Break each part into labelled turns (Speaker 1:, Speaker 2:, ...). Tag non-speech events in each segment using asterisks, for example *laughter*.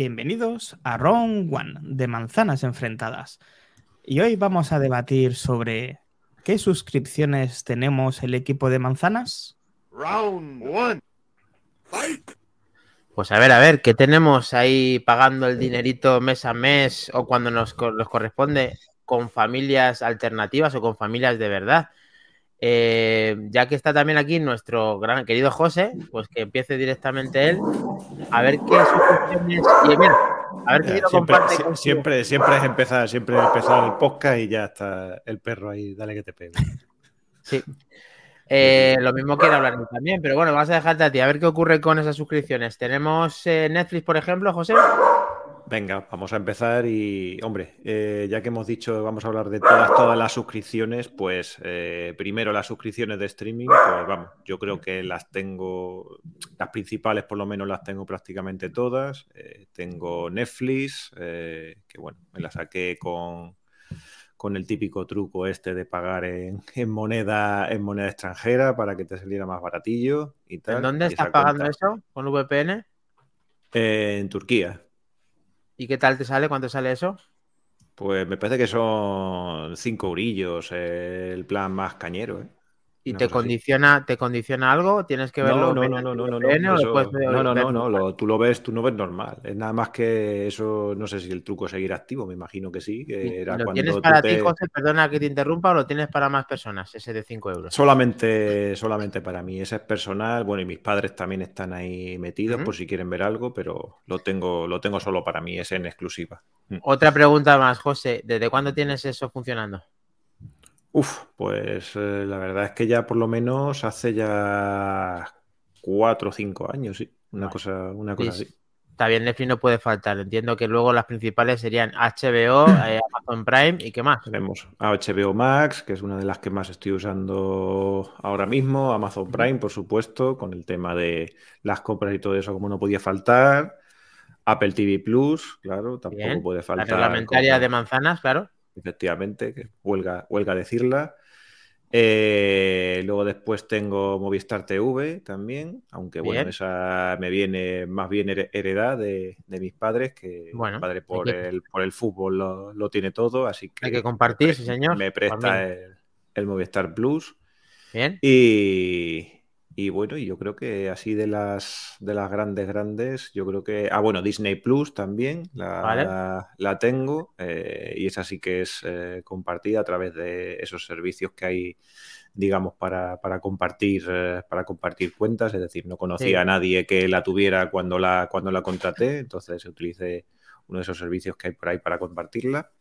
Speaker 1: Bienvenidos a Round One de Manzanas Enfrentadas. Y hoy vamos a debatir sobre qué suscripciones tenemos el equipo de Manzanas.
Speaker 2: Round One.
Speaker 3: Pues a ver, a ver, ¿qué tenemos ahí pagando el dinerito mes a mes o cuando nos, nos corresponde con familias alternativas o con familias de verdad? Eh, ya que está también aquí nuestro gran querido José, pues que empiece directamente él a ver qué suscripciones. Y a ver qué
Speaker 4: Ya, siempre, sie- siempre, siempre es empezar, siempre es empezar el podcast y ya está el perro ahí, dale que te pegue.
Speaker 3: Sí. Eh, lo mismo quiere hablar también, pero bueno, vamos a dejarte a ti, a ver qué ocurre con esas suscripciones. Tenemos eh, Netflix, por ejemplo, José.
Speaker 4: Venga, vamos a empezar y, hombre, eh, ya que hemos dicho, vamos a hablar de todas, todas las suscripciones, pues eh, primero las suscripciones de streaming, pues vamos, yo creo que las tengo, las principales por lo menos las tengo prácticamente todas. Eh, tengo Netflix, que bueno, me la saqué con, con el típico truco este de pagar en, en moneda, en moneda extranjera para que te saliera más baratillo y tal.
Speaker 3: ¿En dónde estás pagando
Speaker 4: cuenta-
Speaker 3: eso? ¿Con VPN?
Speaker 4: En Turquía.
Speaker 3: ¿Y qué tal te sale? ¿Cuánto sale eso?
Speaker 4: Pues me parece que son cinco eurillos eh, el plan más cañero, ¿eh?
Speaker 3: ¿Y te condiciona, te condiciona algo? ¿Tienes que verlo?
Speaker 4: No, no, no, no, no, no, no, no, no, no,
Speaker 3: normal?
Speaker 4: lo- tú lo ves, tú no ves normal. Es nada más que eso, no sé si el truco seguirá activo, me imagino que sí, que
Speaker 3: ¿Y
Speaker 4: era
Speaker 3: ¿Lo tienes para ti, José? Perdona que te interrumpa, o lo tienes para más personas, ese de 5 euros.
Speaker 4: Solamente, solamente para mí, ese es personal. Bueno, y mis padres también están ahí metidos por si quieren ver algo, pero lo tengo, lo tengo solo para mí, es en exclusiva. Mm.
Speaker 3: Otra pregunta más, José. ¿Desde cuándo tienes eso funcionando?
Speaker 4: Uf, pues eh, la verdad es que ya por lo menos hace ya cuatro o cinco años, sí. Una
Speaker 3: Vale.
Speaker 4: cosa, una cosa
Speaker 3: Sí,
Speaker 4: así.
Speaker 3: Está bien, Netflix no puede faltar. Entiendo que luego las principales serían HBO, *clears throat* eh, Amazon Prime y qué más.
Speaker 4: Tenemos HBO Max, que es una de las que más estoy usando ahora mismo, Amazon Prime, por supuesto, con el tema de las compras y todo eso, como no podía faltar. Apple TV Plus, claro, tampoco
Speaker 3: Bien.
Speaker 4: puede
Speaker 3: La
Speaker 4: faltar.
Speaker 3: reglamentaria
Speaker 4: como-
Speaker 3: de manzanas, claro.
Speaker 4: Efectivamente, que huelga, huelga decirla. Eh, luego después tengo Movistar TV también, aunque bueno, esa me viene más bien here- heredad de, de mis padres, que
Speaker 3: Bueno,
Speaker 4: mi padre por,
Speaker 3: que-
Speaker 4: el, por el fútbol lo, lo tiene todo, así que
Speaker 3: Hay que compartir,
Speaker 4: me
Speaker 3: sí, señor.
Speaker 4: me presta el, el Movistar Plus.
Speaker 3: Bien.
Speaker 4: Y, y bueno, y yo creo que así de las de las grandes, grandes, yo creo que. Ah, bueno, Disney Plus también la,
Speaker 3: Vale.
Speaker 4: la tengo. eh, y esa sí que es eh, compartida a través de esos servicios que hay, digamos, para, para compartir, eh, para compartir cuentas. Es decir, no conocía
Speaker 3: Sí.
Speaker 4: a nadie que la tuviera cuando la, cuando la contraté. Entonces utilicé uno de esos servicios que hay por ahí para compartirla.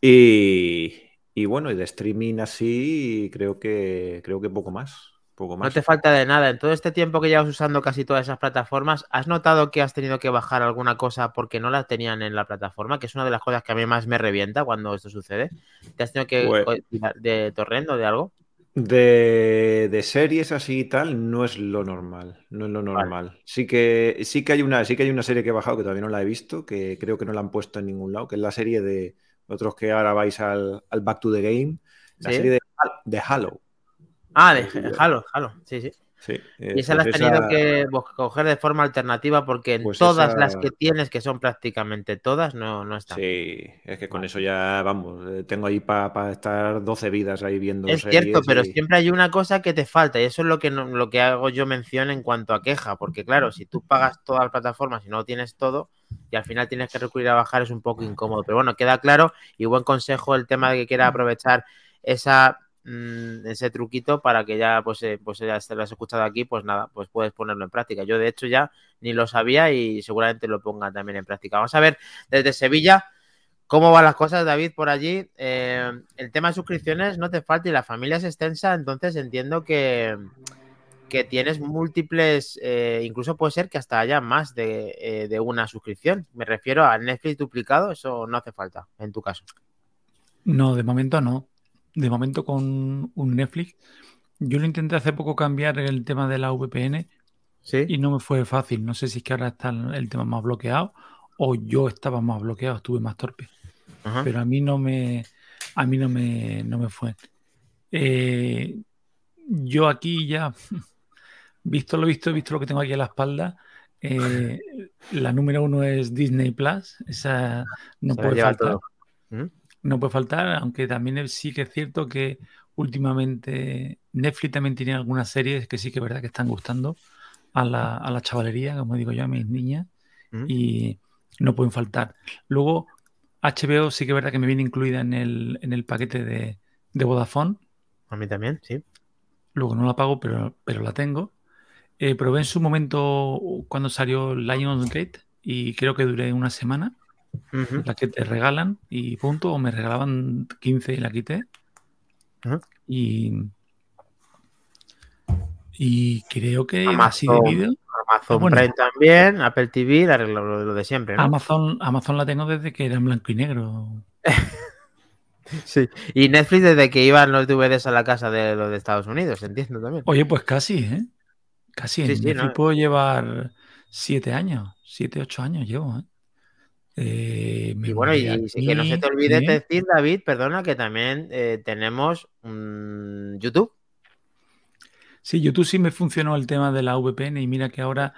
Speaker 4: Y, y bueno, y de streaming así, creo que creo que poco más. Poco
Speaker 3: No te falta de nada. En todo este tiempo que llevas usando casi todas esas plataformas, ¿has notado que has tenido que bajar alguna cosa porque no la tenían en la plataforma? Que es una de las cosas que a mí más me revienta cuando esto sucede. ¿Te has tenido que
Speaker 4: Pues-
Speaker 3: de torrent o de algo?
Speaker 4: De, de series así y tal, no es lo normal. No es lo normal. Sí que, sí que hay una, sí que hay una serie que he bajado que todavía no la he visto, que creo que no la han puesto en ningún lado, que es la serie de otros que ahora vais al, al Back to the Game, la
Speaker 3: Sí.
Speaker 4: serie de, de Halo.
Speaker 3: Ah, de Halo, Halo, sí, sí.
Speaker 4: Sí, eh,
Speaker 3: Y esa la
Speaker 4: pues
Speaker 3: has tenido
Speaker 4: esa-
Speaker 3: que coger de forma alternativa porque en
Speaker 4: Pues
Speaker 3: todas
Speaker 4: esa-
Speaker 3: las que tienes, que son prácticamente todas, no, no están.
Speaker 4: Sí, es que con eso ya, vamos, eh, tengo ahí para estar 12 vidas ahí viendo
Speaker 3: Es
Speaker 4: series
Speaker 3: cierto, pero
Speaker 4: y-
Speaker 3: siempre hay una cosa que te falta y eso es lo que, no- lo que hago yo mención en cuanto a queja, porque claro, si tú pagas todas las plataformas y no tienes todo y al final tienes que recurrir a bajar es un poco incómodo, pero bueno, queda claro y buen consejo el tema de que quiera aprovechar esa mm, ese truquito para que ya pues, eh, pues ya te lo has escuchado aquí, pues nada, pues puedes ponerlo en práctica. Yo de hecho ya ni lo sabía y seguramente lo ponga también en práctica. Vamos a ver desde Sevilla ¿Cómo van las cosas, David, por allí? Eh, el tema de suscripciones no te falta y la familia es extensa, entonces entiendo que, que tienes múltiples, eh, incluso puede ser que hasta haya más de, eh, de una suscripción. Me refiero a Netflix duplicado, eso no hace falta en tu caso.
Speaker 5: No, de momento no. De momento con un Netflix. Yo lo intenté hace poco cambiar el tema de la VPN
Speaker 3: Sí.
Speaker 5: y no me fue fácil. No sé si es que ahora está el tema más bloqueado o yo estaba más bloqueado, estuve más torpe.
Speaker 3: Ajá.
Speaker 5: Pero a mí no me, a mí no me, no me fue. Eh, yo aquí ya, *laughs* visto lo visto, visto lo que tengo aquí a la espalda, Eh, la número uno es Disney Plus. Esa no
Speaker 3: Se
Speaker 5: puede faltar.
Speaker 3: ¿Mm?
Speaker 5: No puede faltar, aunque también sí que es cierto que últimamente Netflix también tiene algunas series que sí que es verdad que están gustando a la, a la chavalería, como digo yo, a mis niñas,
Speaker 3: ¿Mm?
Speaker 5: y no pueden faltar. Luego, HBO sí que es verdad que me viene incluida en el, en el paquete de, de Vodafone.
Speaker 3: A mí también, sí.
Speaker 5: Luego no la pago, pero, pero la tengo. Eh, probé en su momento cuando salió Lionsgate y creo que duré una semana.
Speaker 3: Ujú.
Speaker 5: La que te regalan y punto, o me regalaban 15 y la quité. Y, y creo que
Speaker 3: Amazon.
Speaker 5: así de vídeo.
Speaker 3: Amazon
Speaker 5: Ah, bueno.
Speaker 3: Prime también, Apple TV, la- lo, lo- lo de siempre, ¿no?
Speaker 5: Amazon, Amazon la tengo desde que era en blanco y negro. *laughs*
Speaker 3: Sí. Y Netflix desde que iban los DVDs a la casa de los de Estados Unidos, entiendo también.
Speaker 5: Oye, pues casi, ¿eh? Casi.
Speaker 3: Sí,
Speaker 5: en
Speaker 3: sí,
Speaker 5: Netflix
Speaker 3: ¿no?
Speaker 5: puedo llevar siete años, siete, ocho años llevo, ¿eh? Eh,
Speaker 3: Y bueno, y, que no se te olvide
Speaker 5: ¿eh?
Speaker 3: decir, David, perdona, que también eh, tenemos mm, YouTube.
Speaker 5: Sí, YouTube sí me funcionó el tema de la VPN y mira que ahora,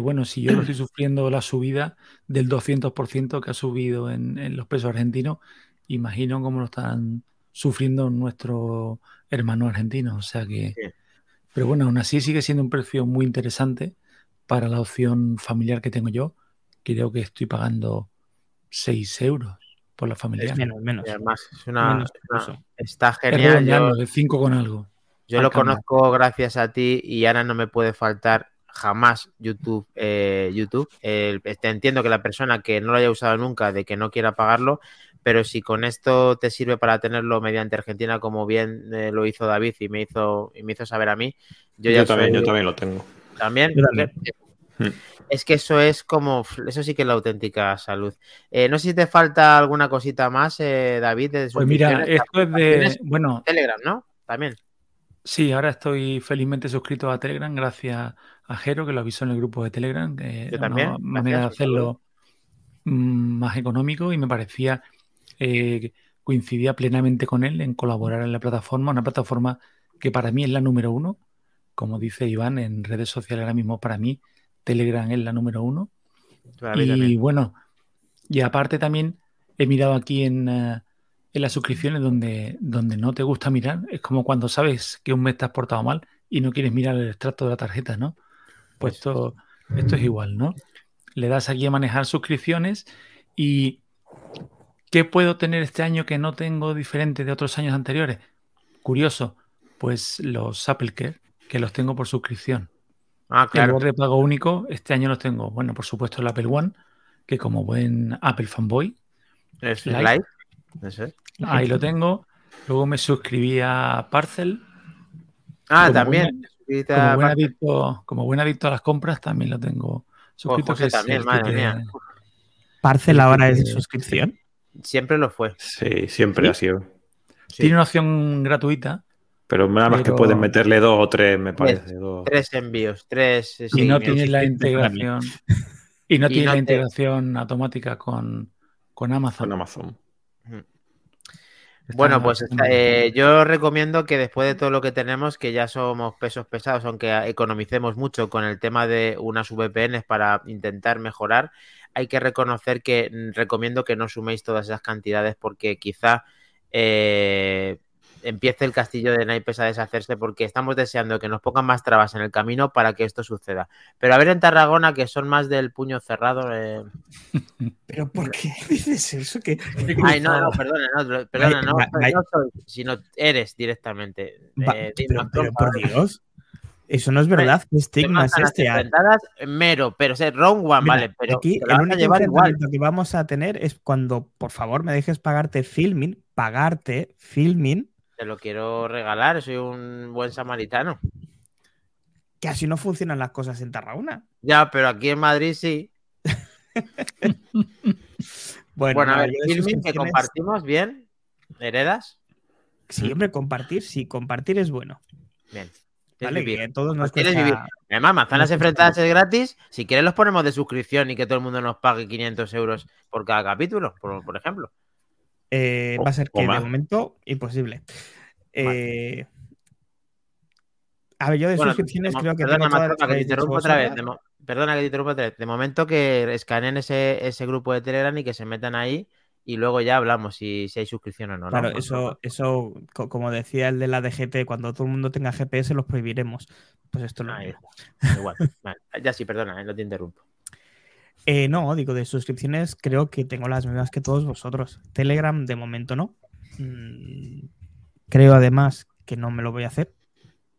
Speaker 5: bueno, si yo lo estoy *clears throat* sufriendo la subida del 200% que ha subido en, en los pesos argentinos, imagino cómo lo están sufriendo nuestros hermanos argentinos. O sea que,
Speaker 3: Sí.
Speaker 5: pero bueno, aún así sigue siendo un precio muy interesante para la opción familiar que tengo yo. Creo que estoy pagando 6 euros por la familiar.
Speaker 1: Menos, menos.
Speaker 3: Y además, es una,
Speaker 1: Menos
Speaker 3: una-
Speaker 1: incluso.
Speaker 3: está
Speaker 5: Es
Speaker 3: genial.
Speaker 5: De 5 con algo.
Speaker 3: yo lo
Speaker 5: cambio.
Speaker 3: conozco gracias a ti y ahora no me puede faltar jamás YouTube. eh, YouTube. Te entiendo que la persona que no lo haya usado nunca, de que no quiera pagarlo, pero si con esto te sirve para tenerlo mediante Argentina, como bien eh, lo hizo David y me hizo, y me hizo saber a mí, yo
Speaker 4: Yo,
Speaker 3: ya
Speaker 4: también,
Speaker 3: soy-
Speaker 4: yo también lo tengo.
Speaker 3: También.
Speaker 1: Yo también.
Speaker 3: Es que eso es como, eso sí que es la auténtica salud. Eh, no sé si te falta alguna cosita más, eh, David, de
Speaker 5: Pues mira, esto es de, bueno,
Speaker 3: Telegram, ¿no? También.
Speaker 5: Sí, ahora estoy felizmente suscrito a Telegram gracias a Jero, que lo avisó en el grupo de Telegram, que
Speaker 3: Yo también,
Speaker 5: una manera de hacerlo mm, más económico y me parecía eh, coincidía plenamente con él en colaborar en la plataforma, una plataforma que para mí es la número uno, como dice Iván, en redes sociales ahora mismo para mí Telegram es la número uno.
Speaker 3: Para
Speaker 5: Y bueno, y aparte también he mirado aquí en, eh, en las suscripciones donde, donde no te gusta mirar. Es como cuando sabes que un mes te has portado mal y no quieres mirar el extracto de la tarjeta, ¿no? Pues esto, esto es igual, ¿no? Le das aquí a manejar suscripciones y ¿qué puedo tener este año que no tengo diferente de otros años anteriores? Curioso, pues los Apple Care, que los tengo por suscripción.
Speaker 3: Ah, claro.
Speaker 5: lugar de pago único, este año los tengo. Bueno, por supuesto, el Apple One, que como buen Apple fanboy,
Speaker 3: Es
Speaker 5: Live.
Speaker 3: live. Eso es.
Speaker 5: ahí lo tengo. Luego me suscribí a Parcel.
Speaker 3: Ah,
Speaker 5: Como
Speaker 3: también.
Speaker 5: Como buen, adicto, como buen adicto a las compras, también lo tengo suscrito.
Speaker 3: José
Speaker 5: que es
Speaker 3: también,
Speaker 5: el que
Speaker 3: madre
Speaker 5: te-
Speaker 3: mía.
Speaker 1: Parcel ahora es de suscripción.
Speaker 3: Siempre lo fue.
Speaker 4: Sí, siempre
Speaker 5: ¿Sí?
Speaker 4: ha sido.
Speaker 3: Sí.
Speaker 5: Tiene una opción gratuita
Speaker 4: Pero nada más
Speaker 5: Pero-
Speaker 4: que pueden meterle dos o tres, me parece. dos.
Speaker 3: Tres envíos, tres.
Speaker 5: y
Speaker 3: sí,
Speaker 5: no
Speaker 3: me-
Speaker 5: tiene la integración. Y no
Speaker 3: Y
Speaker 5: tiene
Speaker 3: no
Speaker 5: la
Speaker 3: te-
Speaker 5: integración automática con, con Amazon.
Speaker 4: Con Amazon.
Speaker 5: Está-
Speaker 3: Bueno, pues
Speaker 5: está
Speaker 3: eh, yo recomiendo que después de todo lo que tenemos, que ya somos pesos pesados, aunque economicemos mucho con el tema de unas VPNs para intentar mejorar, hay que reconocer que mm, recomiendo que no suméis todas esas cantidades porque quizá eh, empiece el castillo de naipes a deshacerse porque estamos deseando que nos pongan más trabas en el camino para que esto suceda. Pero a ver en Tarragona, que son más del puño cerrado. eh, *laughs*
Speaker 1: ¿Pero por qué *laughs* dices eso? Que,
Speaker 3: Ay, no, no, perdona, no, perdona, no,
Speaker 1: va-
Speaker 3: no soy, sino eres directamente. Eh,
Speaker 1: pero,
Speaker 3: por
Speaker 1: Dios, eso no es verdad. ¿Qué estigma es este? Ah,
Speaker 3: mero, pero es wrong one,
Speaker 1: mira,
Speaker 3: vale, pero
Speaker 1: aquí el único
Speaker 3: llevar igual.
Speaker 1: enfrentamiento que vamos a tener es cuando, por favor, me dejes pagarte filming, pagarte filming,
Speaker 3: Te lo quiero regalar, soy un buen samaritano.
Speaker 1: que así no funcionan las cosas en Tarragona.
Speaker 3: Ya, pero aquí en Madrid sí. *laughs*
Speaker 1: Bueno,
Speaker 3: Bueno, a ver, filming que compartimos bien. ¿Heredas?
Speaker 1: Sí, hombre, compartir, sí, compartir es bueno.
Speaker 3: Bien.
Speaker 1: ¿Vale?
Speaker 3: vivir.
Speaker 1: Que todos nos
Speaker 3: Quieres
Speaker 1: cuesta-
Speaker 3: vivir. Además, manzanas
Speaker 1: nos
Speaker 3: enfrentadas es gratis. Si quieres, los ponemos de suscripción y que todo el mundo nos pague 500 euros por cada capítulo, por, por ejemplo.
Speaker 1: Eh,
Speaker 4: O-
Speaker 1: va a ser que de momento imposible. Eh, a ver, yo de
Speaker 3: Bueno,
Speaker 1: suscripciones creo que
Speaker 3: perdona,
Speaker 1: tengo todas
Speaker 3: que te interrumpo otra vez. De, perdona que te interrumpa, Tere, de momento que escaneen ese, ese grupo de Telegram y que se metan ahí y luego ya hablamos si, si hay suscripción o no. ¿no?
Speaker 1: Claro, eso, eso, co- como decía el de la DGT, cuando todo el mundo tenga GPS los prohibiremos. Pues esto
Speaker 3: Ahí igual. *laughs* Vale, Ya sí, perdona, eh, no te interrumpo.
Speaker 1: Eh, no, digo, de suscripciones creo que tengo las mismas que todos vosotros. Telegram de momento no. Mm, creo además que no me lo voy a hacer.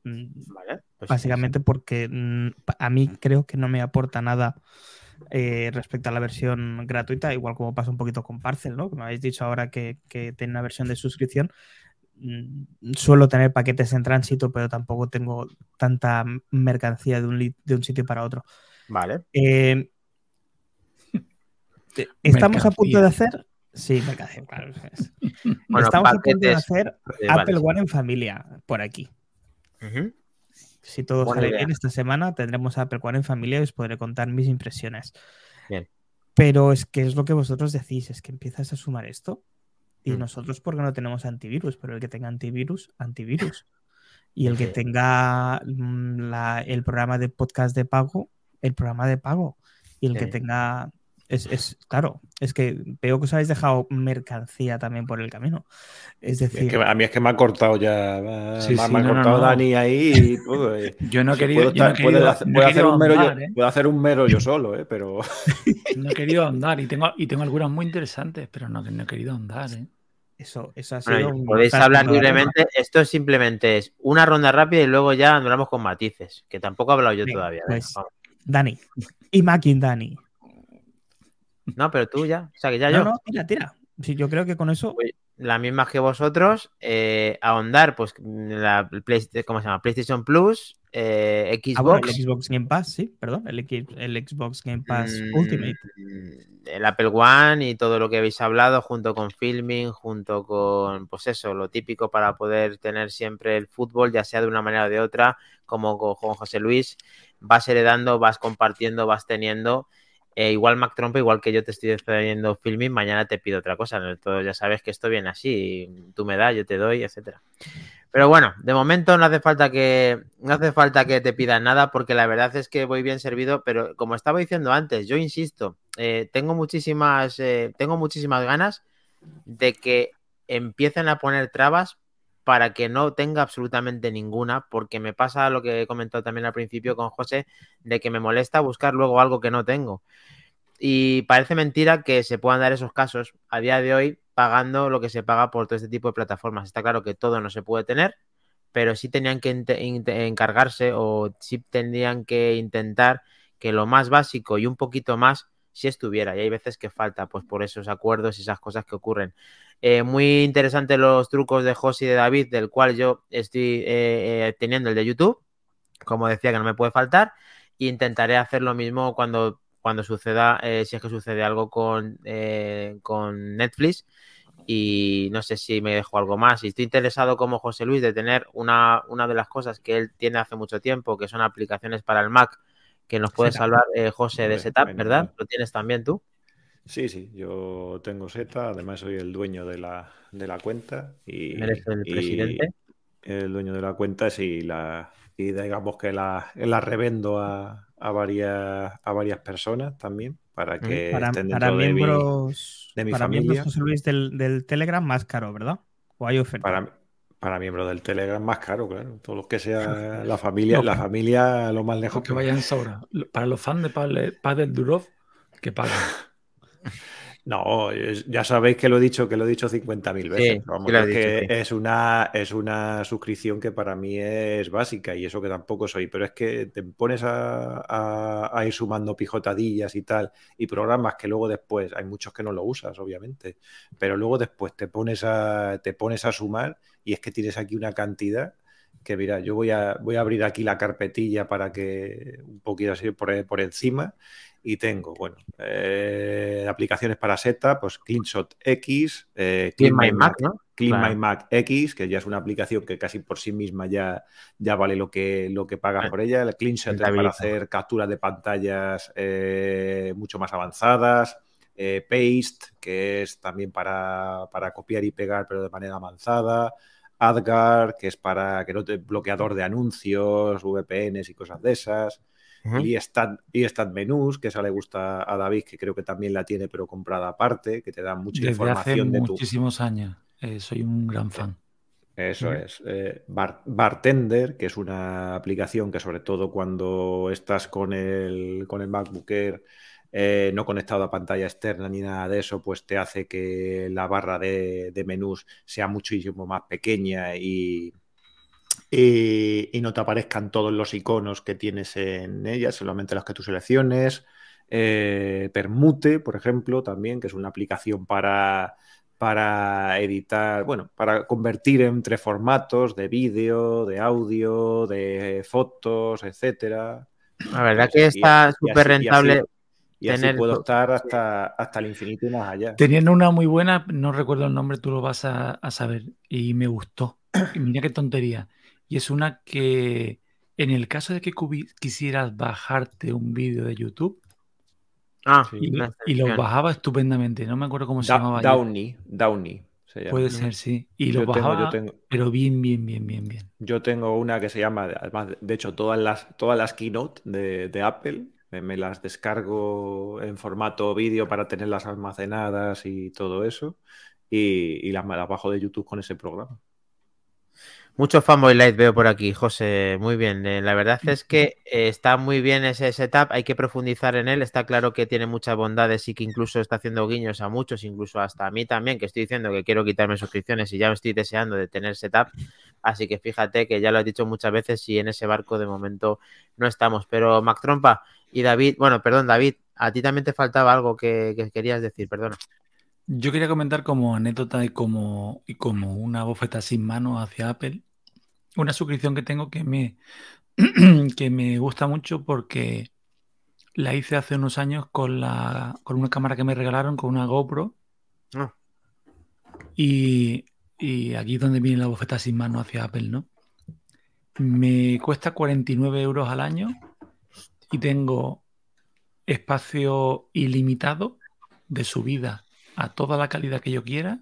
Speaker 1: Mm,
Speaker 3: Vale, pues
Speaker 1: básicamente porque mm, a mí creo que no me aporta nada eh, respecto a la versión gratuita, igual como pasa un poquito con Parcel, ¿no? Que me habéis dicho ahora que, que tiene una versión de suscripción. Suelo tener paquetes en tránsito, pero tampoco tengo tanta mercancía de un, li- de un sitio para otro.
Speaker 3: Vale.
Speaker 1: Eh, estamos a punto de hacer. Sí, mercancía, claro. es- *laughs*
Speaker 3: Bueno,
Speaker 1: estamos a punto de hacer
Speaker 3: eh,
Speaker 1: Apple. One en familia por aquí. Si todo
Speaker 3: Buena
Speaker 1: sale
Speaker 3: idea.
Speaker 1: bien esta semana, tendremos Apple One en familia y os podré contar mis impresiones.
Speaker 3: Bien.
Speaker 1: Pero es que es lo que vosotros decís, es que empiezas a sumar esto. Y
Speaker 3: Mm.
Speaker 1: nosotros porque no tenemos antivirus, pero el que tenga antivirus, antivirus. Y el que tenga mm, la- el programa de podcast de pago, el programa de pago. Y el que tenga... Es, es- claro, es que veo que os habéis dejado mercancía también por el camino. Es
Speaker 4: Es
Speaker 1: decir,
Speaker 4: que a mí es que me ha cortado ya. Me,
Speaker 5: Sí,
Speaker 4: me ha-
Speaker 5: sí,
Speaker 4: me ha
Speaker 5: no,
Speaker 4: cortado
Speaker 5: no.
Speaker 4: Dani ahí y *laughs* todo, eh.
Speaker 5: Yo no he querido,
Speaker 4: puedo hacer, un mero yo,
Speaker 5: ¿eh?
Speaker 4: puedo hacer un mero yo solo, ¿eh? pero *laughs* *laughs*
Speaker 5: No he querido ahondar y tengo, y tengo algunas muy interesantes, pero no, no he querido ahondar. ¿eh?
Speaker 1: eso, eso ha sido
Speaker 3: Bueno,
Speaker 1: un
Speaker 3: podéis hablar libremente. Esto es simplemente es una ronda rápida y luego ya hablamos con matices, que tampoco he hablado yo todavía.
Speaker 1: pues. Dani. Y Makin Dani.
Speaker 3: No, pero tú ya. O sea, que ya
Speaker 1: No,
Speaker 3: yo.
Speaker 1: no, tira, tira. Sí, yo creo que con eso.
Speaker 3: Pues, las mismas que vosotros, eh, ahondar, pues, la Play- ¿cómo se llama? PlayStation Plus, eh,
Speaker 1: Ah, bueno,
Speaker 3: Xbox.
Speaker 1: el Xbox Game Pass, sí, perdón. El, el Xbox Game Pass
Speaker 3: mm,
Speaker 1: Ultimate.
Speaker 3: El Apple One y todo lo que habéis hablado, junto con filming, junto con, pues eso, lo típico para poder tener siempre el fútbol, ya sea de una manera o de otra, como con José Luis, vas heredando, vas compartiendo, vas teniendo. Eh, igual Mac Trompa, igual que yo te estoy trayendo filming, mañana te pido otra cosa. Todo, ya sabes que esto viene así, tú me das, yo te doy, etcétera. Pero bueno, de momento no hace falta que no hace falta que te pidan nada porque la verdad es que voy bien servido, pero como estaba diciendo antes, yo insisto, eh, tengo muchísimas eh, tengo muchísimas ganas de que empiecen a poner trabas para que no tenga absolutamente ninguna, porque me pasa lo que he comentado también al principio con José, de que me molesta buscar luego algo que no tengo. Y parece mentira que se puedan dar esos casos a día de hoy pagando lo que se paga por todo este tipo de plataformas. Está claro que todo no se puede tener, pero sí tenían que encargarse o sí tendrían que intentar que lo más básico y un poquito más si estuviera. Y hay veces que falta, pues por esos acuerdos y esas cosas que ocurren. Eh, muy interesante los trucos de José y de David, del cual yo estoy eh, eh, teniendo el de YouTube. Como decía, que no me puede faltar. E intentaré hacer lo mismo cuando, cuando suceda, si es que sucede algo con, con Netflix. Y no sé si me dejo algo más. Y estoy interesado, como José Luis, de tener una, una de las cosas que él tiene hace mucho tiempo, que son aplicaciones para el Mac, que nos puede salvar, eh, José, de Setup,
Speaker 4: bueno,
Speaker 3: ¿verdad?
Speaker 4: bueno.
Speaker 3: ¿Lo tienes también tú?
Speaker 4: sí, sí, yo tengo Z, además soy el dueño de la, de la cuenta y,
Speaker 3: Eres el
Speaker 4: y
Speaker 3: presidente.
Speaker 4: el dueño de la cuenta sí, la, y digamos que la, la revendo a, a varias, a varias personas también para que
Speaker 1: Para,
Speaker 4: estén
Speaker 1: para
Speaker 4: dentro de mi-
Speaker 1: miembros,
Speaker 4: de mi
Speaker 1: para
Speaker 4: familia.
Speaker 1: miembros José Luis del, del Telegram más caro, ¿verdad? O hay oferta.
Speaker 4: Para, para miembros del Telegram más caro, claro. Todo lo que sea la familia, la familia lo más lejos
Speaker 5: Que vayan sobra. Para los fans de Padel, Durov, que paguen. *laughs*
Speaker 4: No, ya sabéis que lo he dicho, que lo he dicho 50.000 veces.
Speaker 3: Sí,
Speaker 4: Vamos, es que
Speaker 3: dicho, sí.
Speaker 4: es una, es una suscripción que para mí es básica y eso que tampoco soy, pero es que te pones a, a- a ir sumando pijotadillas y tal, y programas que luego después, hay muchos que no lo usas, obviamente, pero luego después te pones a, te pones a sumar y es que tienes aquí una cantidad que mira, yo voy a, voy a abrir aquí la carpetilla para que un poquito así por, por encima y tengo, bueno, eh, aplicaciones para seta, pues CleanShot X, eh,
Speaker 3: Clean My Mac, ¿no?
Speaker 4: Clean
Speaker 3: Claro.
Speaker 4: My Mac X, que ya es una aplicación que casi por sí misma ya, ya vale lo que, lo que pagas
Speaker 3: Bueno,
Speaker 4: por ella. El CleanShot es para hacer capturas de pantallas eh, mucho más avanzadas. Eh, Paste, que es también para, para copiar y pegar, pero de manera avanzada. AdGuard, que es para que no te bloqueador de anuncios, VPNs y cosas de esas.
Speaker 3: Ujú.
Speaker 4: y Stat, y Stat Menús, que esa le gusta a David, que creo que también la tiene, pero comprada aparte, que te da mucha
Speaker 5: Desde hace
Speaker 4: información de tu.
Speaker 5: muchísimos años. eh, soy un gran fan.
Speaker 4: Eso es. Eh, Bar- Bartender, que es una aplicación que sobre todo cuando estás con el, con el MacBook Air eh, no conectado a pantalla externa ni nada de eso, pues te hace que la barra de, de menús sea muchísimo más pequeña y, y, y no te aparezcan todos los iconos que tienes en ella, solamente los que tú selecciones. Eh, Permute, por ejemplo, también, que es una aplicación para, para editar, bueno, para convertir entre formatos de vídeo, de audio, de fotos, etcétera.
Speaker 3: La verdad
Speaker 4: Y
Speaker 3: que
Speaker 4: así-
Speaker 3: está súper rentable.
Speaker 4: Y así
Speaker 3: tener
Speaker 4: puedo estar hasta, hasta el infinito y más allá.
Speaker 5: Tenían una muy buena, no recuerdo el nombre, tú lo vas a, a saber, y me gustó. Y mira qué tontería. Y es una que, en el caso de que quisieras bajarte un vídeo de YouTube,
Speaker 3: Ah,
Speaker 5: y, lo bajaba estupendamente, no me acuerdo cómo se
Speaker 4: Da-
Speaker 5: llamaba. ya.
Speaker 4: Downey, Downey se llama.
Speaker 5: Puede ser, sí. Y lo
Speaker 4: Yo tengo,
Speaker 5: bajaba,
Speaker 4: yo tengo,
Speaker 5: pero bien, bien, bien, bien, bien.
Speaker 4: Yo tengo una que se llama, además, de hecho, todas las, todas las keynote de, de Apple me, me las descargo en formato vídeo para tenerlas almacenadas y todo eso. Y, y las, me las bajo de YouTube con ese programa.
Speaker 3: Mucho fanboy light veo por aquí, José. Muy bien. Eh, la verdad es que eh, está muy bien ese setup. Hay que profundizar en él. Está claro que tiene muchas bondades y que incluso está haciendo guiños a muchos, incluso hasta a mí también, que estoy diciendo que quiero quitarme suscripciones y ya me estoy deseando de tener setup. Así que fíjate que ya lo he dicho muchas veces y en ese barco de momento no estamos. Pero Mac Trompa y David, bueno, perdón, David, a ti también te faltaba algo que, que querías decir, perdona.
Speaker 5: Yo quería comentar como anécdota y como, y como una bofeta sin mano hacia Apple, una suscripción que tengo que me, *clears throat* que me gusta mucho porque la hice hace unos años con, la, con una cámara que me regalaron, con una GoPro.
Speaker 3: Ah.
Speaker 5: Y, y aquí es donde viene la bofeta sin mano hacia Apple, ¿no? Me cuesta 49 euros al año y tengo espacio ilimitado de subida a toda la calidad que yo quiera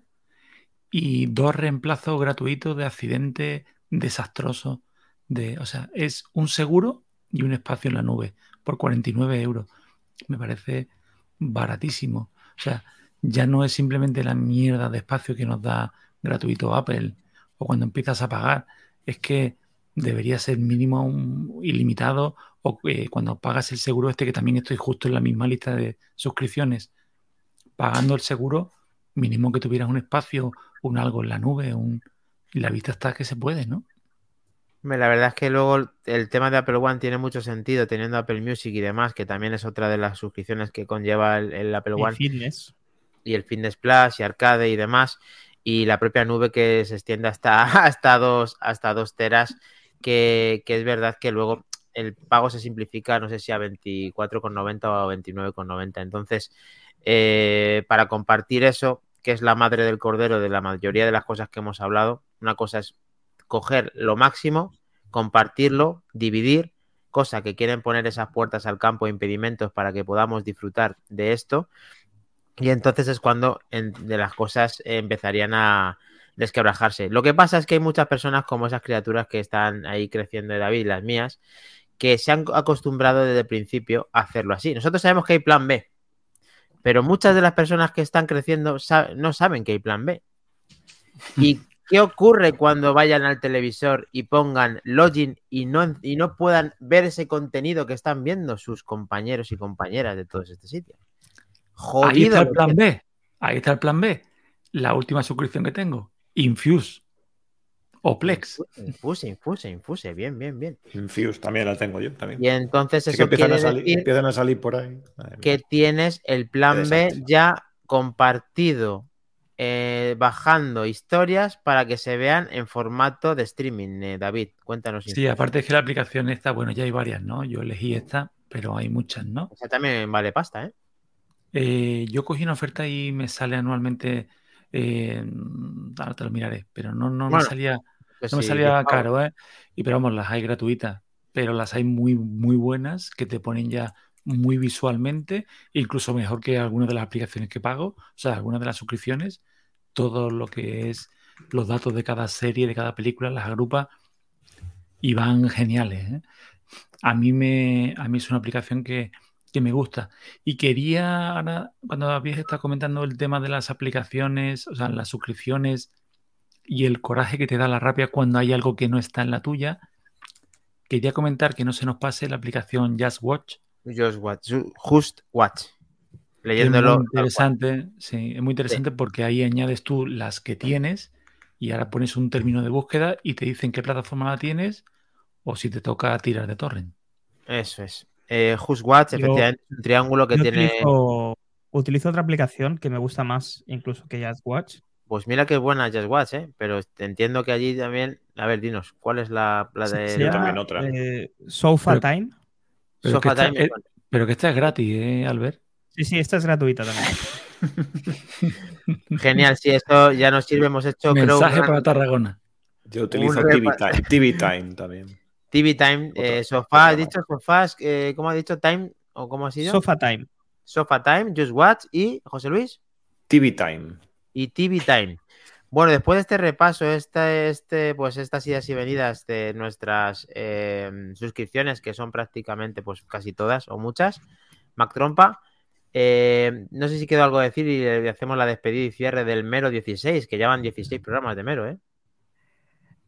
Speaker 5: y dos reemplazos gratuitos de accidentes desastrosos. De, o sea, es un seguro y un espacio en la nube por 49 euros. Me parece baratísimo. O sea, ya no es simplemente la mierda de espacio que nos da gratuito Apple o cuando empiezas a pagar. Es que debería ser mínimo un ilimitado o eh, cuando pagas el seguro este, que también estoy justo en la misma lista de suscripciones, pagando el seguro, mínimo que tuvieras un espacio, un algo en la nube, un... y la vista está que se puede, ¿no?
Speaker 3: La verdad es que luego el tema de Apple One tiene mucho sentido teniendo Apple Music y demás, que también es otra de las suscripciones que conlleva el, el Apple
Speaker 1: Y
Speaker 3: One
Speaker 1: fitness.
Speaker 3: y el Fitness Plus y Arcade y demás, y la propia nube que se extiende hasta, *laughs* hasta, dos, hasta dos teras, que, que es verdad que luego el pago se simplifica, no sé si a 24,90 o a 29,90. Entonces, eh, para compartir eso, que es la madre del cordero de la mayoría de las cosas que hemos hablado, una cosa es coger lo máximo, compartirlo, dividir, cosa que quieren poner esas puertas al campo, impedimentos para que podamos disfrutar de esto. Y entonces es cuando en, de las cosas empezarían a desquebrajarse. Lo que pasa es que hay muchas personas como esas criaturas que están ahí creciendo, David, las mías, que se han acostumbrado desde el principio a hacerlo así. Nosotros sabemos que hay plan B, pero muchas de las personas que están creciendo no saben que hay plan B. ¿Y *laughs* qué ocurre cuando vayan al televisor y pongan login y no, y no puedan ver ese contenido que están viendo sus compañeros y compañeras de todos este sitio? Jodido.
Speaker 5: Ahí está el plan B. Ahí está el plan B. La última suscripción que tengo. Infuse. O Plex.
Speaker 3: Infuse, infuse, infuse. Bien, bien, bien.
Speaker 4: Infuse también la tengo yo también.
Speaker 3: Y entonces
Speaker 4: Sí que
Speaker 3: eso
Speaker 4: empiezan
Speaker 3: quiere
Speaker 4: a, salir,
Speaker 3: decir
Speaker 4: empiezan a salir por ahí. Madre
Speaker 3: que
Speaker 4: mía.
Speaker 3: tienes el plan B ya compartido, eh, bajando historias para que se vean en formato de streaming. eh, David, cuéntanos.
Speaker 5: Sí,
Speaker 3: Infuse.
Speaker 5: aparte es que la aplicación esta, bueno, ya hay varias, ¿no? Yo elegí esta, pero hay muchas, ¿no?
Speaker 3: Esa también vale pasta, ¿eh?
Speaker 5: Eh, yo cogí una oferta y me sale anualmente, eh, ahora te lo miraré, pero no, no me salía,
Speaker 3: Pues
Speaker 5: no me
Speaker 3: sí,
Speaker 5: salía
Speaker 3: 10 pavos.
Speaker 5: caro, ¿eh? Y pero vamos, las hay gratuitas, pero las hay muy, muy buenas que te ponen ya muy visualmente, incluso mejor que algunas de las aplicaciones que pago, o sea, algunas de las suscripciones, todo lo que es los datos de cada serie, de cada película, las agrupa y van geniales, ¿eh? a mí, me, a mí es una aplicación que, que me gusta. Y quería, ahora, cuando habías estado comentando el tema de las aplicaciones, o sea, las suscripciones y el coraje que te da la rabia cuando hay algo que no está en la tuya, quería comentar que no se nos pase la aplicación Just Watch.
Speaker 3: Just Watch. Just Watch.
Speaker 5: que Es
Speaker 3: Leyéndolo.
Speaker 5: muy interesante, sí, es muy interesante porque ahí añades tú las que tienes y ahora pones un término de búsqueda y te dicen qué plataforma la tienes o si te toca tirar de torrent.
Speaker 3: Eso es. Eh, Just Watch,
Speaker 1: Yo-
Speaker 3: efectivamente, es un triángulo que tiene.
Speaker 1: utilizo, utilizo otra aplicación que me gusta más incluso que Just Watch.
Speaker 3: Pues mira que es buena Just Watch, ¿eh? Pero entiendo que allí también. A ver, dinos, ¿cuál es la, la de.
Speaker 4: Yo también otra.
Speaker 1: eh, Sofa
Speaker 5: Pero-
Speaker 1: Time.
Speaker 5: Pero que,
Speaker 3: Sofa
Speaker 5: esta,
Speaker 3: Time?
Speaker 5: eh, pero que esta es gratis, ¿eh, Albert?
Speaker 1: Sí, sí, esta es gratuita también. *laughs*
Speaker 3: Genial, sí, esto ya nos sirve. Hemos hecho, creo,
Speaker 5: Mensaje
Speaker 3: gran-
Speaker 5: para Tarragona.
Speaker 4: Yo utilizo TV Time, TV Time también.
Speaker 3: TV Time, eh, sofá, ¿has dicho sofás? Eh, ¿Cómo has dicho? Time, ¿o cómo ha sido?
Speaker 1: Sofa Time.
Speaker 3: Sofa Time, Just Watch y José Luis.
Speaker 4: TV Time.
Speaker 3: Y TV Time. Bueno, después de este repaso, este, pues estas idas y venidas de nuestras eh, suscripciones, que son prácticamente pues casi todas o muchas, Mac Trompa, eh, no sé si quedó algo a decir y hacemos la despedida y cierre del Mero 16, que ya van 16 programas de Mero, ¿eh?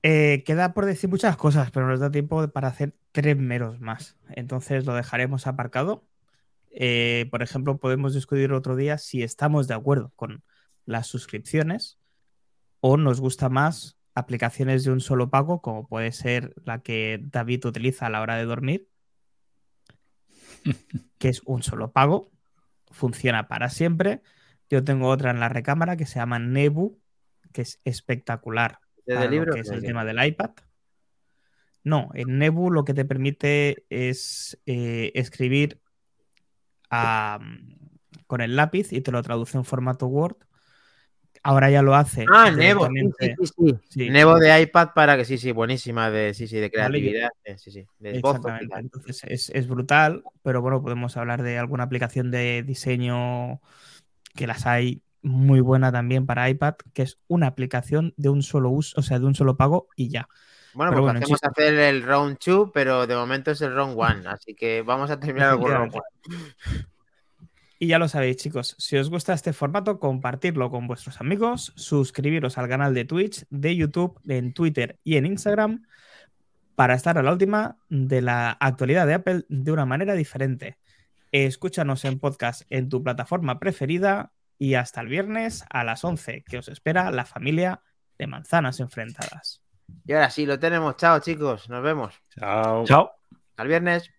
Speaker 1: Eh, queda por decir muchas cosas, pero nos da tiempo para hacer tres meros más. Entonces lo dejaremos aparcado. Eh, por ejemplo, podemos discutir otro día si estamos de acuerdo con las suscripciones o nos gusta más aplicaciones de un solo pago, como puede ser la que David utiliza a la hora de dormir, *laughs* que es un solo pago, funciona para siempre. Yo tengo otra en la recámara que se llama Nebu, que es espectacular
Speaker 3: libros,
Speaker 1: que es
Speaker 3: ¿de
Speaker 1: el tema del iPad. No, en Nebu lo que te permite es eh, escribir a- con el lápiz y te lo traduce en formato Word. Ahora ya lo hace.
Speaker 3: Ah, Nevo, sí, sí, sí. Nevo de iPad para que sí, sí, buenísima de, sí, sí, de creatividad, sí, sí, de esbozo,
Speaker 1: Exactamente. Entonces es, es brutal, pero bueno, podemos hablar de alguna aplicación de diseño que las hay muy buena también para iPad, que es una aplicación de un solo uso, o sea, de un solo pago y ya.
Speaker 3: Bueno,
Speaker 1: Pero
Speaker 3: pues
Speaker 1: bueno,
Speaker 3: hacer el round 2, pero de momento es el round 1, así que vamos a terminar con round
Speaker 1: Efectivamente.
Speaker 3: 1.
Speaker 1: Y ya lo sabéis, chicos, si os gusta este formato, compartirlo con vuestros amigos, suscribiros al canal de Twitch, de YouTube, en Twitter y en Instagram para estar a la última de la actualidad de Apple de una manera diferente. Escúchanos en podcast en tu plataforma preferida y hasta el viernes a las 11, que os espera la familia de manzanas enfrentadas.
Speaker 3: Y ahora sí, lo tenemos. Chao, chicos. Nos vemos.
Speaker 4: Chao.
Speaker 5: Chao.
Speaker 3: Al viernes.